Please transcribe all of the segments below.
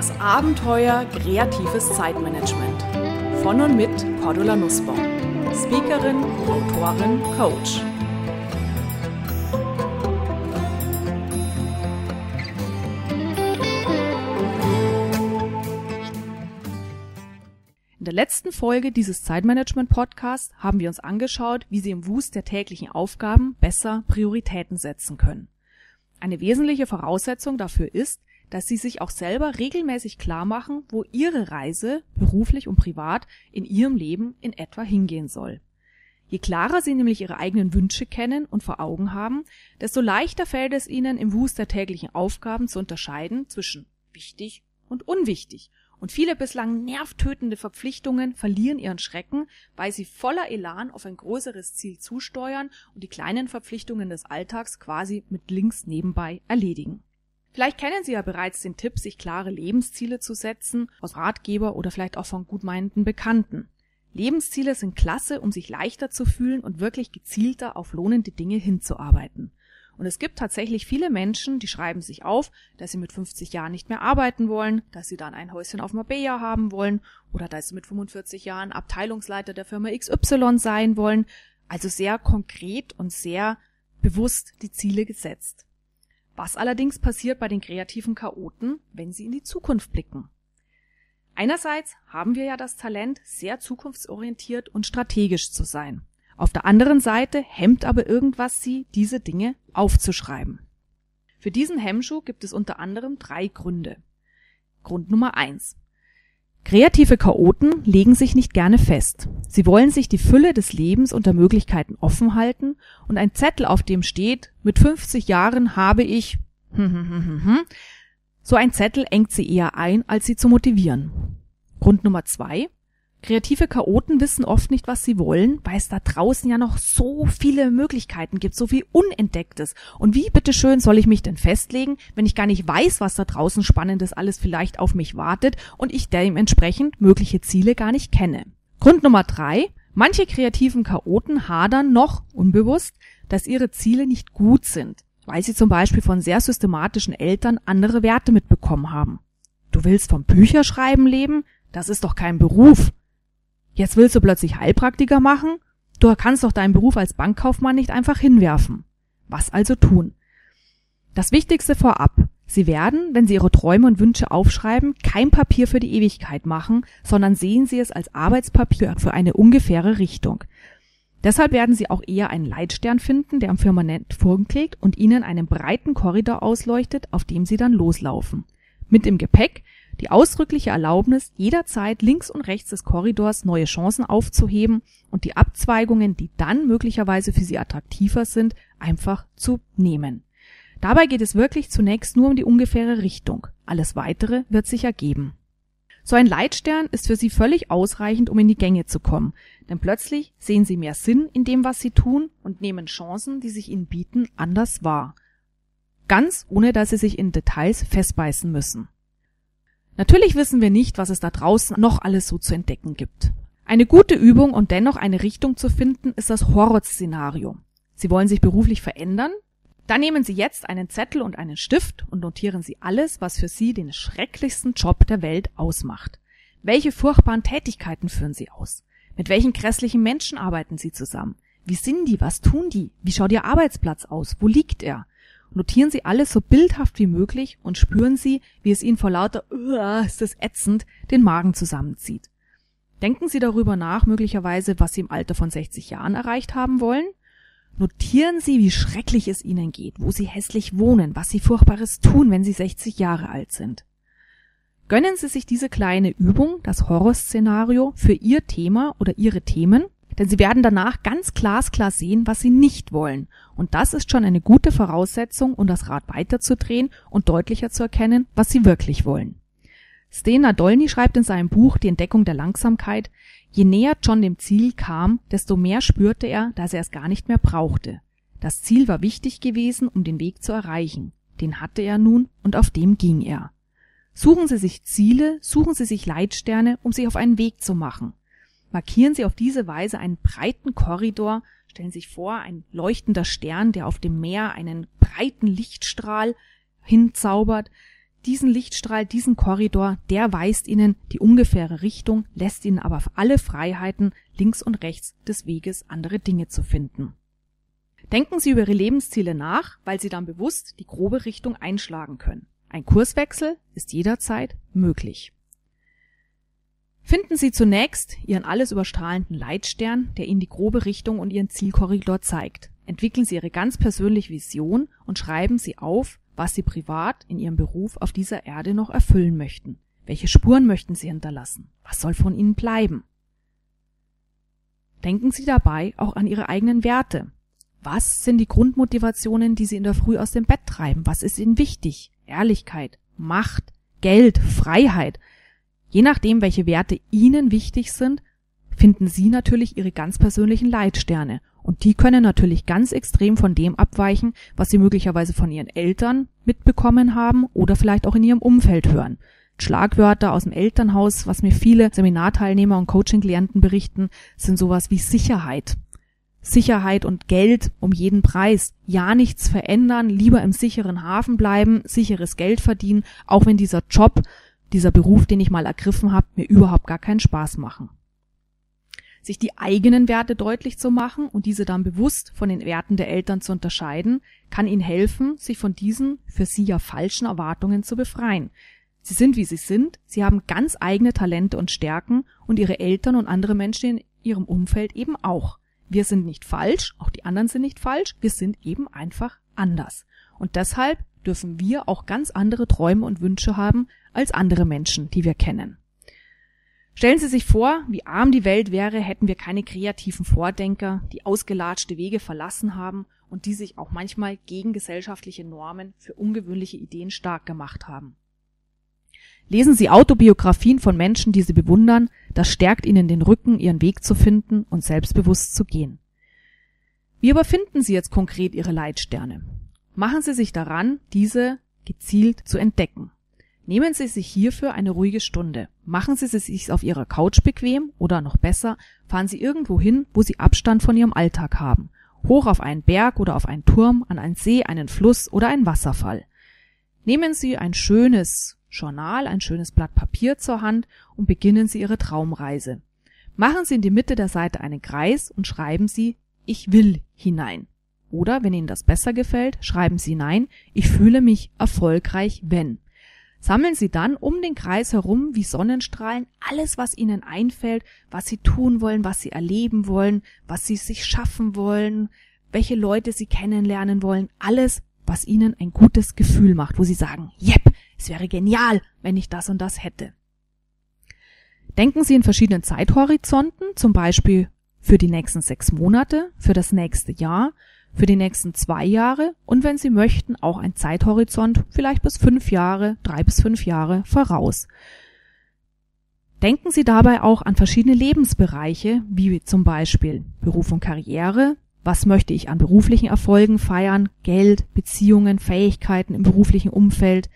Das Abenteuer kreatives Zeitmanagement. Von und mit Cordula Nussbaum. Speakerin, Autorin, Coach. In der letzten Folge dieses Zeitmanagement-Podcasts haben wir uns angeschaut, wie Sie im Wust der täglichen Aufgaben besser Prioritäten setzen können. Eine wesentliche Voraussetzung dafür ist, dass sie sich auch selber regelmäßig klar machen, wo ihre Reise, beruflich und privat, in ihrem Leben in etwa hingehen soll. Je klarer sie nämlich ihre eigenen Wünsche kennen und vor Augen haben, desto leichter fällt es ihnen im Wust der täglichen Aufgaben zu unterscheiden zwischen wichtig und unwichtig. Und viele bislang nervtötende Verpflichtungen verlieren ihren Schrecken, weil sie voller Elan auf ein größeres Ziel zusteuern und die kleinen Verpflichtungen des Alltags quasi mit links nebenbei erledigen. Vielleicht kennen Sie ja bereits den Tipp, sich klare Lebensziele zu setzen, aus Ratgeber oder vielleicht auch von gutmeinenden Bekannten. Lebensziele sind klasse, um sich leichter zu fühlen und wirklich gezielter auf lohnende Dinge hinzuarbeiten. Und es gibt tatsächlich viele Menschen, die schreiben sich auf, dass sie mit 50 Jahren nicht mehr arbeiten wollen, dass sie dann ein Häuschen auf Marbella haben wollen oder dass sie mit 45 Jahren Abteilungsleiter der Firma XY sein wollen. Also sehr konkret und sehr bewusst die Ziele gesetzt. Was allerdings passiert bei den kreativen Chaoten, wenn sie in die Zukunft blicken? Einerseits haben wir ja das Talent, sehr zukunftsorientiert und strategisch zu sein. Auf der anderen Seite hemmt aber irgendwas sie, diese Dinge aufzuschreiben. Für diesen Hemmschuh gibt es unter anderem drei Gründe. Grund Nummer eins: Kreative Chaoten legen sich nicht gerne fest. Sie wollen sich die Fülle des Lebens und der Möglichkeiten offen halten und ein Zettel, auf dem steht, mit 50 Jahren habe ich, so ein Zettel engt sie eher ein, als sie zu motivieren. Grund Nummer zwei. Kreative Chaoten wissen oft nicht, was sie wollen, weil es da draußen ja noch so viele Möglichkeiten gibt, so viel Unentdecktes. Und wie bitteschön soll ich mich denn festlegen, wenn ich gar nicht weiß, was da draußen Spannendes alles vielleicht auf mich wartet und ich dementsprechend mögliche Ziele gar nicht kenne? Grund Nummer drei. Manche kreativen Chaoten hadern noch unbewusst, dass ihre Ziele nicht gut sind, weil sie zum Beispiel von sehr systematischen Eltern andere Werte mitbekommen haben. Du willst vom Bücherschreiben leben? Das ist doch kein Beruf. Jetzt willst du plötzlich Heilpraktiker machen? Du kannst doch deinen Beruf als Bankkaufmann nicht einfach hinwerfen. Was also tun? Das Wichtigste vorab. Sie werden, wenn Sie Ihre Träume und Wünsche aufschreiben, kein Papier für die Ewigkeit machen, sondern sehen Sie es als Arbeitspapier für eine ungefähre Richtung. Deshalb werden Sie auch eher einen Leitstern finden, der am Firmament vorgelegt und Ihnen einen breiten Korridor ausleuchtet, auf dem Sie dann loslaufen. Mit im Gepäck die ausdrückliche Erlaubnis, jederzeit links und rechts des Korridors neue Chancen aufzuheben und die Abzweigungen, die dann möglicherweise für sie attraktiver sind, einfach zu nehmen. Dabei geht es wirklich zunächst nur um die ungefähre Richtung. Alles weitere wird sich ergeben. So ein Leitstern ist für sie völlig ausreichend, um in die Gänge zu kommen, denn plötzlich sehen sie mehr Sinn in dem, was sie tun und nehmen Chancen, die sich ihnen bieten, anders wahr. Ganz ohne dass sie sich in Details festbeißen müssen. Natürlich wissen wir nicht, was es da draußen noch alles so zu entdecken gibt. Eine gute Übung und dennoch eine Richtung zu finden, ist das Horrorszenario. Sie wollen sich beruflich verändern? Dann nehmen Sie jetzt einen Zettel und einen Stift und notieren Sie alles, was für Sie den schrecklichsten Job der Welt ausmacht. Welche furchtbaren Tätigkeiten führen Sie aus? Mit welchen grässlichen Menschen arbeiten Sie zusammen? Wie sind die? Was tun die? Wie schaut Ihr Arbeitsplatz aus? Wo liegt er? Notieren Sie alles so bildhaft wie möglich und spüren Sie, wie es Ihnen vor lauter ist das ätzend den Magen zusammenzieht. Denken Sie darüber nach, möglicherweise, was Sie im Alter von 60 Jahren erreicht haben wollen. Notieren Sie, wie schrecklich es Ihnen geht, wo Sie hässlich wohnen, was Sie Furchtbares tun, wenn Sie 60 Jahre alt sind. Gönnen Sie sich diese kleine Übung, das Horrorszenario, für Ihr Thema oder Ihre Themen denn sie werden danach ganz glasklar sehen, was sie nicht wollen. Und das ist schon eine gute Voraussetzung, um das Rad weiterzudrehen und deutlicher zu erkennen, was sie wirklich wollen. Sten Nadolny schreibt in seinem Buch Die Entdeckung der Langsamkeit, je näher John dem Ziel kam, desto mehr spürte er, dass er es gar nicht mehr brauchte. Das Ziel war wichtig gewesen, um den Weg zu erreichen. Den hatte er nun und auf dem ging er. Suchen Sie sich Ziele, suchen Sie sich Leitsterne, um sich auf einen Weg zu machen. Markieren Sie auf diese Weise einen breiten Korridor, stellen Sie sich vor, ein leuchtender Stern, der auf dem Meer einen breiten Lichtstrahl hinzaubert. diesen Lichtstrahl, diesen Korridor, der weist Ihnen die ungefähre Richtung, lässt Ihnen aber alle Freiheiten, links und rechts des Weges andere Dinge zu finden. Denken Sie über Ihre Lebensziele nach, weil Sie dann bewusst die grobe Richtung einschlagen können. Ein Kurswechsel ist jederzeit möglich. Finden Sie zunächst Ihren alles überstrahlenden Leitstern, der Ihnen die grobe Richtung und Ihren Zielkorridor zeigt. Entwickeln Sie Ihre ganz persönliche Vision und schreiben Sie auf, was Sie privat in Ihrem Beruf auf dieser Erde noch erfüllen möchten. Welche Spuren möchten Sie hinterlassen? Was soll von Ihnen bleiben? Denken Sie dabei auch an Ihre eigenen Werte. Was sind die Grundmotivationen, die Sie in der Früh aus dem Bett treiben? Was ist Ihnen wichtig? Ehrlichkeit, Macht, Geld, Freiheit. Je nachdem, welche Werte Ihnen wichtig sind, finden Sie natürlich Ihre ganz persönlichen Leitsterne. Und die können natürlich ganz extrem von dem abweichen, was Sie möglicherweise von Ihren Eltern mitbekommen haben oder vielleicht auch in Ihrem Umfeld hören. Schlagwörter aus dem Elternhaus, was mir viele Seminarteilnehmer und Coaching-Klienten berichten, sind sowas wie Sicherheit. Sicherheit und Geld um jeden Preis. Ja, nichts verändern, lieber im sicheren Hafen bleiben, sicheres Geld verdienen, auch wenn dieser Job, dieser Beruf, den ich mal ergriffen habe, mir überhaupt gar keinen Spaß machen. Sich die eigenen Werte deutlich zu machen und diese dann bewusst von den Werten der Eltern zu unterscheiden, kann ihnen helfen, sich von diesen für sie ja falschen Erwartungen zu befreien. Sie sind, wie sie sind, sie haben ganz eigene Talente und Stärken und ihre Eltern und andere Menschen in ihrem Umfeld eben auch. Wir sind nicht falsch, auch die anderen sind nicht falsch, wir sind eben einfach anders. Und deshalb dürfen wir auch ganz andere Träume und Wünsche haben als andere Menschen, die wir kennen. Stellen Sie sich vor, wie arm die Welt wäre, hätten wir keine kreativen Vordenker, die ausgelatschte Wege verlassen haben und die sich auch manchmal gegen gesellschaftliche Normen für ungewöhnliche Ideen stark gemacht haben. Lesen Sie Autobiografien von Menschen, die Sie bewundern, das stärkt Ihnen den Rücken, Ihren Weg zu finden und selbstbewusst zu gehen. Wie aber finden Sie jetzt konkret Ihre Leitsterne? Machen Sie sich daran, diese gezielt zu entdecken. Nehmen Sie sich hierfür eine ruhige Stunde. Machen Sie es sich auf Ihrer Couch bequem oder noch besser, fahren Sie irgendwo hin, wo Sie Abstand von Ihrem Alltag haben. Hoch auf einen Berg oder auf einen Turm, an einen See, einen Fluss oder einen Wasserfall. Nehmen Sie ein schönes, Journal, ein schönes Blatt Papier zur Hand und beginnen Sie Ihre Traumreise. Machen Sie in die Mitte der Seite einen Kreis und schreiben Sie Ich will hinein. Oder, wenn Ihnen das besser gefällt, schreiben Sie Nein, ich fühle mich erfolgreich, wenn. Sammeln Sie dann um den Kreis herum wie Sonnenstrahlen alles, was Ihnen einfällt, was Sie tun wollen, was Sie erleben wollen, was Sie sich schaffen wollen, welche Leute Sie kennenlernen wollen, alles, was Ihnen ein gutes Gefühl macht, wo Sie sagen, yep, es wäre genial, wenn ich das und das hätte. Denken Sie in verschiedenen Zeithorizonten, zum Beispiel für die nächsten sechs Monate, für das nächste Jahr, für die nächsten zwei Jahre. Und wenn Sie möchten, auch ein Zeithorizont vielleicht bis fünf Jahre, drei bis fünf Jahre voraus. Denken Sie dabei auch an verschiedene Lebensbereiche, wie zum Beispiel Beruf und Karriere, was möchte ich an beruflichen Erfolgen feiern, Geld, Beziehungen, Fähigkeiten im beruflichen Umfeld,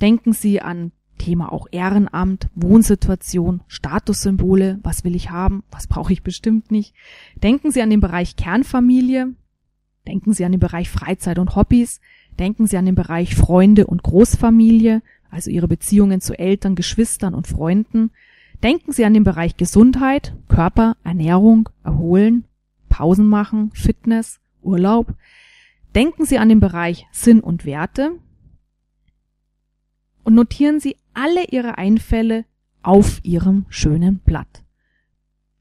Denken Sie an Thema auch Ehrenamt, Wohnsituation, Statussymbole, was will ich haben, was brauche ich bestimmt nicht. Denken Sie an den Bereich Kernfamilie, denken Sie an den Bereich Freizeit und Hobbys, denken Sie an den Bereich Freunde und Großfamilie, also Ihre Beziehungen zu Eltern, Geschwistern und Freunden. Denken Sie an den Bereich Gesundheit, Körper, Ernährung, Erholen, Pausen machen, Fitness, Urlaub. Denken Sie an den Bereich Sinn und Werte, und notieren Sie alle Ihre Einfälle auf Ihrem schönen Blatt.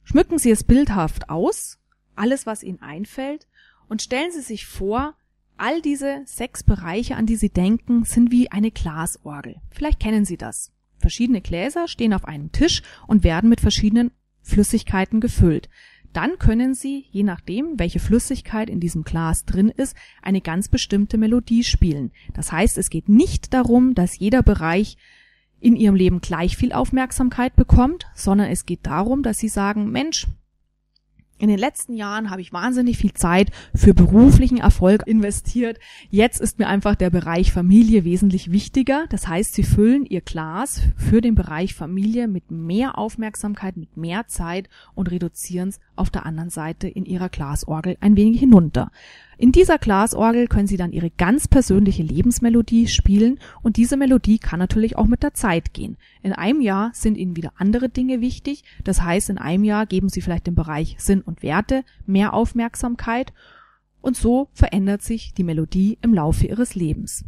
Schmücken Sie es bildhaft aus, alles was Ihnen einfällt, und stellen Sie sich vor, all diese sechs Bereiche, an die Sie denken, sind wie eine Glasorgel. Vielleicht kennen Sie das. Verschiedene Gläser stehen auf einem Tisch und werden mit verschiedenen Flüssigkeiten gefüllt dann können Sie, je nachdem, welche Flüssigkeit in diesem Glas drin ist, eine ganz bestimmte Melodie spielen. Das heißt, es geht nicht darum, dass jeder Bereich in Ihrem Leben gleich viel Aufmerksamkeit bekommt, sondern es geht darum, dass Sie sagen, Mensch, in den letzten Jahren habe ich wahnsinnig viel Zeit für beruflichen Erfolg investiert. Jetzt ist mir einfach der Bereich Familie wesentlich wichtiger. Das heißt, Sie füllen Ihr Glas für den Bereich Familie mit mehr Aufmerksamkeit, mit mehr Zeit und reduzieren es auf der anderen Seite in Ihrer Glasorgel ein wenig hinunter. In dieser Glasorgel können Sie dann Ihre ganz persönliche Lebensmelodie spielen und diese Melodie kann natürlich auch mit der Zeit gehen. In einem Jahr sind Ihnen wieder andere Dinge wichtig, das heißt in einem Jahr geben Sie vielleicht dem Bereich Sinn und Werte mehr Aufmerksamkeit und so verändert sich die Melodie im Laufe Ihres Lebens.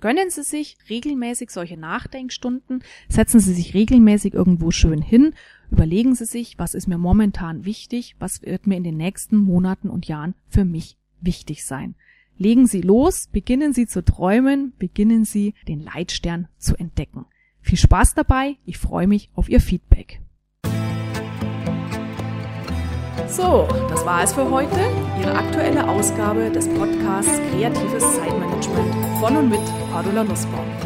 Gönnen Sie sich regelmäßig solche Nachdenkstunden, setzen Sie sich regelmäßig irgendwo schön hin, überlegen Sie sich, was ist mir momentan wichtig, was wird mir in den nächsten Monaten und Jahren für mich wichtig sein. Legen Sie los, beginnen Sie zu träumen, beginnen Sie den Leitstern zu entdecken. Viel Spaß dabei, ich freue mich auf Ihr Feedback. So, das war es für heute. Ihre aktuelle Ausgabe des Podcasts Kreatives Zeitmanagement von und mit Cordula Nussbaum.